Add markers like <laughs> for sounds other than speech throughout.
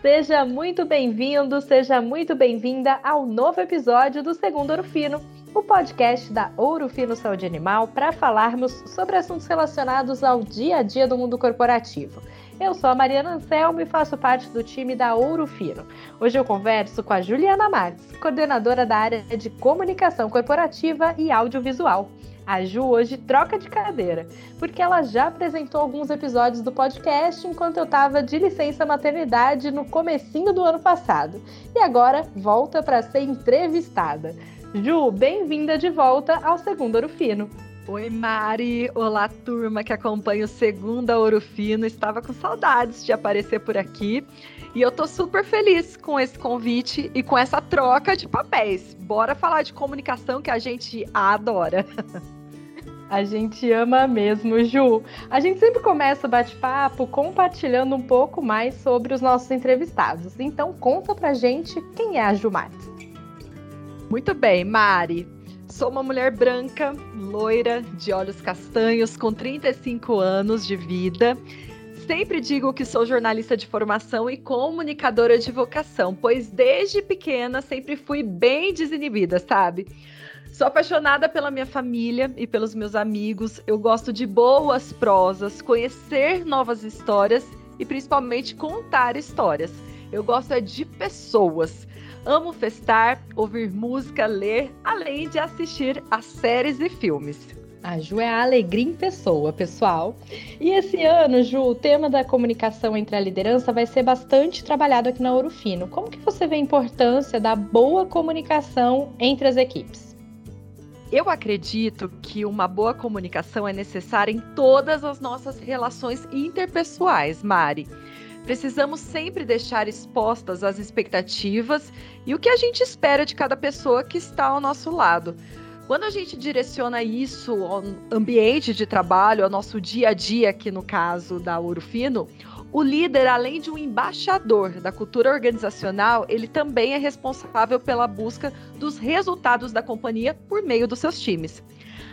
Seja muito bem-vindo, seja muito bem-vinda ao novo episódio do Segundo Ouro Fino, o podcast da Ouro Fino Saúde Animal para falarmos sobre assuntos relacionados ao dia a dia do mundo corporativo. Eu sou a Mariana Anselmo e faço parte do time da Ouro Fino. Hoje eu converso com a Juliana Marques, coordenadora da área de comunicação corporativa e audiovisual. A Ju hoje troca de cadeira, porque ela já apresentou alguns episódios do podcast enquanto eu estava de licença maternidade no comecinho do ano passado. E agora volta para ser entrevistada. Ju, bem-vinda de volta ao Segundo Ouro Fino. Oi, Mari. Olá, turma que acompanha o Segunda Ouro Fino. Estava com saudades de aparecer por aqui. E eu tô super feliz com esse convite e com essa troca de papéis. Bora falar de comunicação que a gente adora. <laughs> A gente ama mesmo, Ju. A gente sempre começa o bate-papo compartilhando um pouco mais sobre os nossos entrevistados. Então, conta pra gente quem é a Ju Marques. Muito bem, Mari. Sou uma mulher branca, loira, de olhos castanhos, com 35 anos de vida. Sempre digo que sou jornalista de formação e comunicadora de vocação, pois desde pequena sempre fui bem desinibida, sabe? Sou apaixonada pela minha família e pelos meus amigos. Eu gosto de boas prosas, conhecer novas histórias e principalmente contar histórias. Eu gosto é de pessoas. Amo festar, ouvir música, ler, além de assistir a séries e filmes. A Ju é a alegria em pessoa, pessoal. E esse ano, Ju, o tema da comunicação entre a liderança vai ser bastante trabalhado aqui na Ouro Fino. Como que você vê a importância da boa comunicação entre as equipes? Eu acredito que uma boa comunicação é necessária em todas as nossas relações interpessoais, Mari. Precisamos sempre deixar expostas as expectativas e o que a gente espera de cada pessoa que está ao nosso lado. Quando a gente direciona isso ao ambiente de trabalho, ao nosso dia a dia, aqui no caso da Ouro Fino, o líder, além de um embaixador da cultura organizacional, ele também é responsável pela busca dos resultados da companhia por meio dos seus times.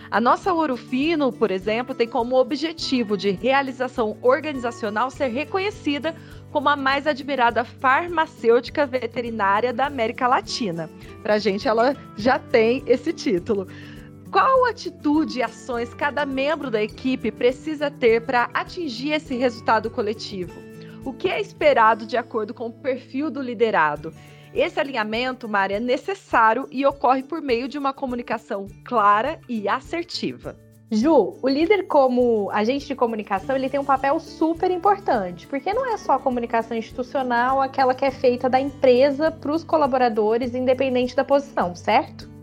A nossa Ouro Fino, por exemplo, tem como objetivo de realização organizacional ser reconhecida como a mais admirada farmacêutica veterinária da América Latina. Para a gente, ela já tem esse título. Qual atitude e ações cada membro da equipe precisa ter para atingir esse resultado coletivo? O que é esperado de acordo com o perfil do liderado? Esse alinhamento, Mari, é necessário e ocorre por meio de uma comunicação clara e assertiva. Ju, o líder como agente de comunicação, ele tem um papel super importante, porque não é só a comunicação institucional, aquela que é feita da empresa para os colaboradores, independente da posição, certo?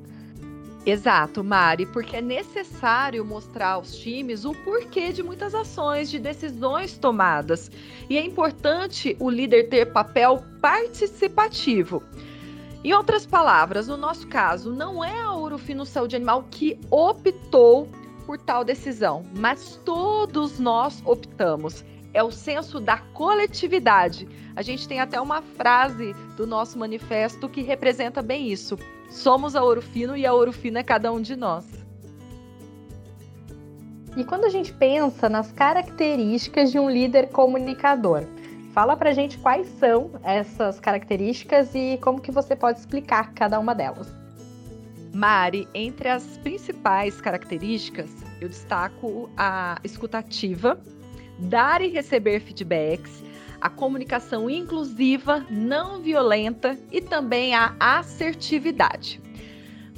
Exato, Mari, porque é necessário mostrar aos times o porquê de muitas ações, de decisões tomadas. E é importante o líder ter papel participativo. Em outras palavras, no nosso caso, não é a Urufino Saúde Animal que optou por tal decisão, mas todos nós optamos. É o senso da coletividade. A gente tem até uma frase do nosso manifesto que representa bem isso Somos a Ouro Fino e a Ouro Fino é cada um de nós. E quando a gente pensa nas características de um líder comunicador, fala pra gente quais são essas características e como que você pode explicar cada uma delas. Mari, entre as principais características, eu destaco a escutativa, dar e receber feedbacks, a comunicação inclusiva, não violenta e também a assertividade.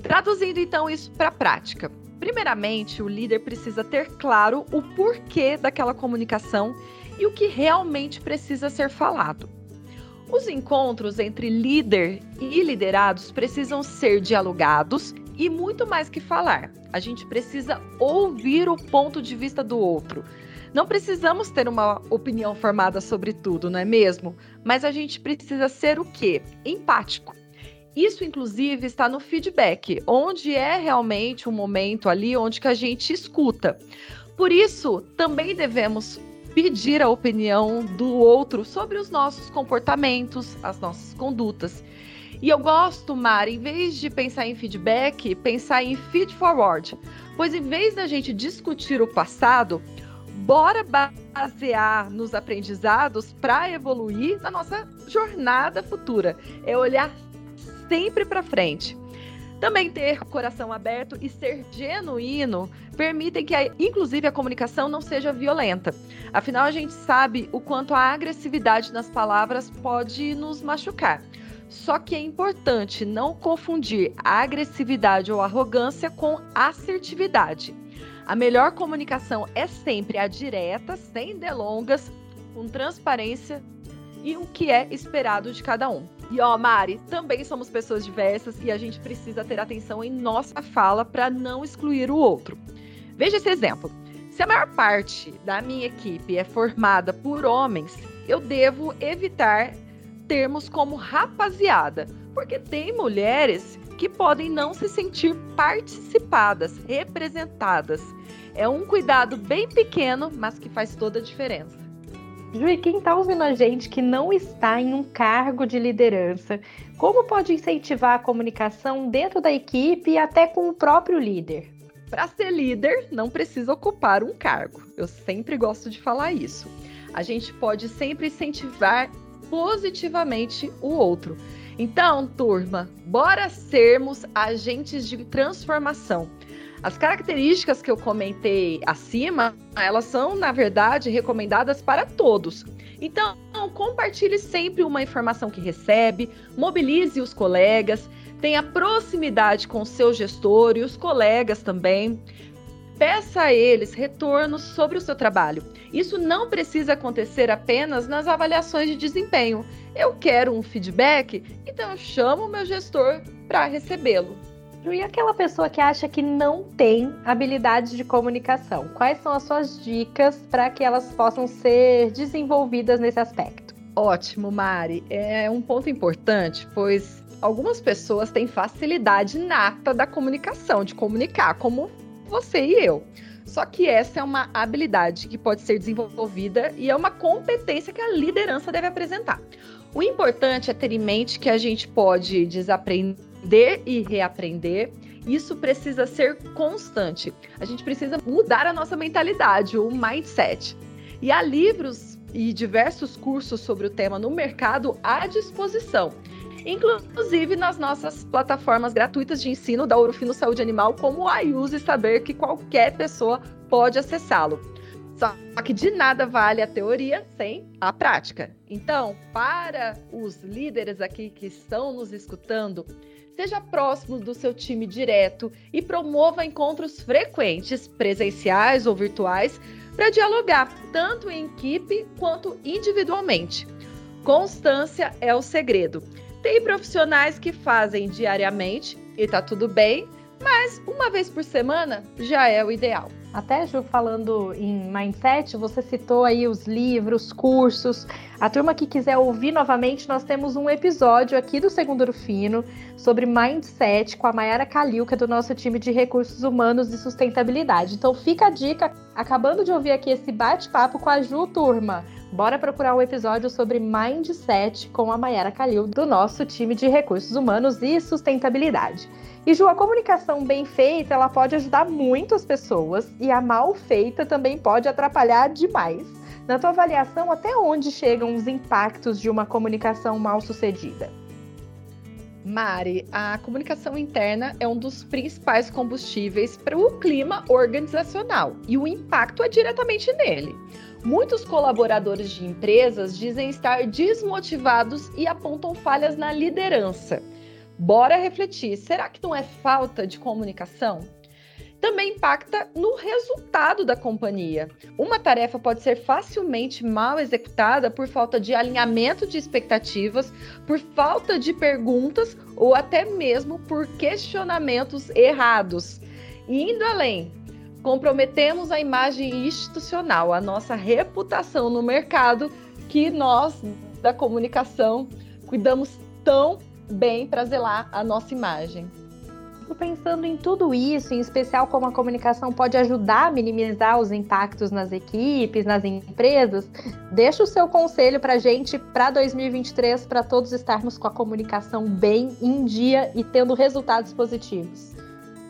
Traduzindo então isso para a prática. Primeiramente, o líder precisa ter claro o porquê daquela comunicação e o que realmente precisa ser falado. Os encontros entre líder e liderados precisam ser dialogados e muito mais que falar. A gente precisa ouvir o ponto de vista do outro, não precisamos ter uma opinião formada sobre tudo, não é mesmo? Mas a gente precisa ser o quê? Empático. Isso, inclusive, está no feedback, onde é realmente um momento ali onde que a gente escuta. Por isso, também devemos pedir a opinião do outro sobre os nossos comportamentos, as nossas condutas. E eu gosto, Mari, em vez de pensar em feedback, pensar em feed forward. Pois em vez da gente discutir o passado, bora basear nos aprendizados para evoluir na nossa jornada futura. É olhar sempre para frente. Também ter coração aberto e ser genuíno permitem que, a, inclusive, a comunicação não seja violenta. Afinal, a gente sabe o quanto a agressividade nas palavras pode nos machucar. Só que é importante não confundir a agressividade ou arrogância com assertividade. A melhor comunicação é sempre a direta, sem delongas, com transparência e o que é esperado de cada um. E ó, Mari, também somos pessoas diversas e a gente precisa ter atenção em nossa fala para não excluir o outro. Veja esse exemplo. Se a maior parte da minha equipe é formada por homens, eu devo evitar termos como rapaziada, porque tem mulheres que podem não se sentir participadas, representadas. É um cuidado bem pequeno, mas que faz toda a diferença. Ju, e quem está ouvindo a gente que não está em um cargo de liderança, como pode incentivar a comunicação dentro da equipe e até com o próprio líder? Para ser líder, não precisa ocupar um cargo. Eu sempre gosto de falar isso. A gente pode sempre incentivar positivamente o outro. Então, turma, bora sermos agentes de transformação. As características que eu comentei acima, elas são, na verdade, recomendadas para todos. Então, compartilhe sempre uma informação que recebe, mobilize os colegas, tenha proximidade com o seu gestor e os colegas também. Peça a eles retornos sobre o seu trabalho. Isso não precisa acontecer apenas nas avaliações de desempenho. Eu quero um feedback, então eu chamo o meu gestor para recebê-lo. E aquela pessoa que acha que não tem habilidade de comunicação? Quais são as suas dicas para que elas possam ser desenvolvidas nesse aspecto? Ótimo, Mari. É um ponto importante, pois algumas pessoas têm facilidade nata da comunicação, de comunicar, como você e eu. Só que essa é uma habilidade que pode ser desenvolvida e é uma competência que a liderança deve apresentar. O importante é ter em mente que a gente pode desaprender e reaprender. Isso precisa ser constante. A gente precisa mudar a nossa mentalidade, o mindset. E há livros e diversos cursos sobre o tema no mercado à disposição inclusive nas nossas plataformas gratuitas de ensino da Ourofino Saúde Animal, como a Use Saber, que qualquer pessoa pode acessá-lo. Só que de nada vale a teoria sem a prática. Então, para os líderes aqui que estão nos escutando, seja próximo do seu time direto e promova encontros frequentes, presenciais ou virtuais, para dialogar tanto em equipe quanto individualmente. Constância é o segredo. Tem profissionais que fazem diariamente e tá tudo bem, mas uma vez por semana já é o ideal. Até, Ju, falando em mindset, você citou aí os livros, cursos. A turma que quiser ouvir novamente, nós temos um episódio aqui do Segundo Urfino sobre mindset com a Mayara Calil, que é do nosso time de recursos humanos e sustentabilidade. Então fica a dica, acabando de ouvir aqui esse bate-papo com a Ju, turma. Bora procurar um episódio sobre mindset com a Mayara Calil, do nosso time de recursos humanos e sustentabilidade. E Ju, a comunicação bem feita, ela pode ajudar muito as pessoas e a mal feita também pode atrapalhar demais. Na tua avaliação, até onde chegam os impactos de uma comunicação mal sucedida? Mari, a comunicação interna é um dos principais combustíveis para o clima organizacional e o impacto é diretamente nele. Muitos colaboradores de empresas dizem estar desmotivados e apontam falhas na liderança. Bora refletir: será que não é falta de comunicação? Também impacta no resultado da companhia. Uma tarefa pode ser facilmente mal executada por falta de alinhamento de expectativas, por falta de perguntas ou até mesmo por questionamentos errados. E indo além, comprometemos a imagem institucional, a nossa reputação no mercado, que nós da comunicação cuidamos tão bem para zelar a nossa imagem. Pensando em tudo isso, em especial como a comunicação pode ajudar a minimizar os impactos nas equipes, nas empresas, deixa o seu conselho para a gente para 2023, para todos estarmos com a comunicação bem em dia e tendo resultados positivos.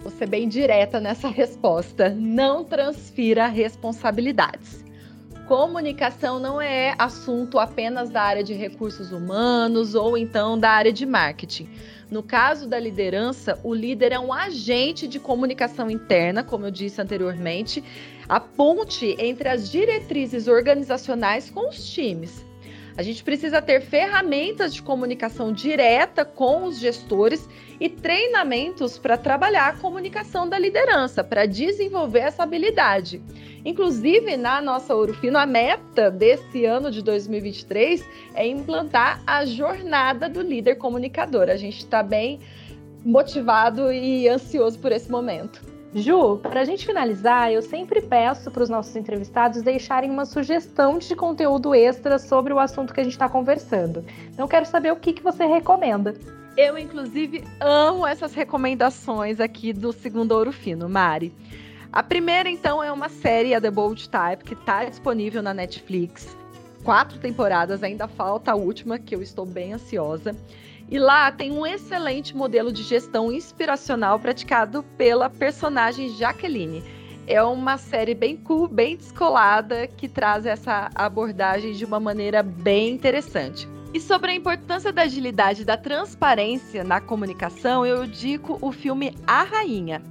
Vou ser bem direta nessa <laughs> resposta. Não transfira responsabilidades. Comunicação não é assunto apenas da área de recursos humanos ou então da área de marketing. No caso da liderança, o líder é um agente de comunicação interna, como eu disse anteriormente, a ponte entre as diretrizes organizacionais com os times. A gente precisa ter ferramentas de comunicação direta com os gestores e treinamentos para trabalhar a comunicação da liderança, para desenvolver essa habilidade. Inclusive, na nossa Ourofino, a meta desse ano de 2023 é implantar a jornada do líder comunicador. A gente está bem motivado e ansioso por esse momento. Ju, para a gente finalizar, eu sempre peço para os nossos entrevistados deixarem uma sugestão de conteúdo extra sobre o assunto que a gente está conversando. Então, quero saber o que, que você recomenda. Eu, inclusive, amo essas recomendações aqui do Segundo Ouro Fino, Mari. A primeira, então, é uma série, a The Bold Type, que está disponível na Netflix. Quatro temporadas, ainda falta a última, que eu estou bem ansiosa. E lá tem um excelente modelo de gestão inspiracional praticado pela personagem Jaqueline. É uma série bem cool, bem descolada, que traz essa abordagem de uma maneira bem interessante. E sobre a importância da agilidade e da transparência na comunicação, eu digo o filme A Rainha.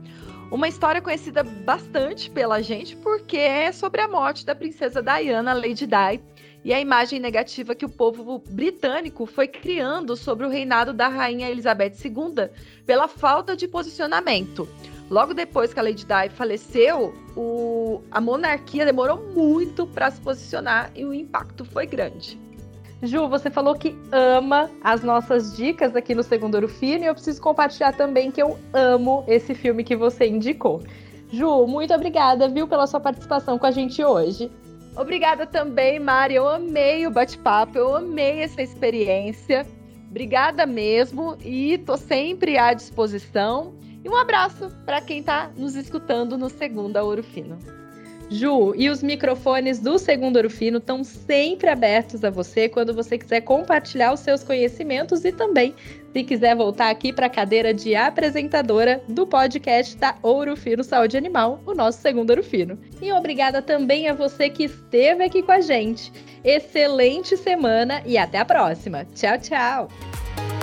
Uma história conhecida bastante pela gente porque é sobre a morte da princesa Diana, Lady Di, e a imagem negativa que o povo britânico foi criando sobre o reinado da rainha Elizabeth II pela falta de posicionamento. Logo depois que a Lady Di faleceu, o... a monarquia demorou muito para se posicionar e o impacto foi grande. Ju, você falou que ama as nossas dicas aqui no Segundo Ouro Fino e eu preciso compartilhar também que eu amo esse filme que você indicou. Ju, muito obrigada, viu, pela sua participação com a gente hoje. Obrigada também, Mari. Eu amei o bate-papo, eu amei essa experiência. Obrigada mesmo e tô sempre à disposição. E um abraço para quem está nos escutando no Segunda Ouro Fino. Ju, e os microfones do Segundo Ouro Fino estão sempre abertos a você quando você quiser compartilhar os seus conhecimentos e também se quiser voltar aqui para a cadeira de apresentadora do podcast da Ouro Fino Saúde Animal, o nosso Segundo Ouro Fino. E obrigada também a você que esteve aqui com a gente. Excelente semana e até a próxima. Tchau, tchau!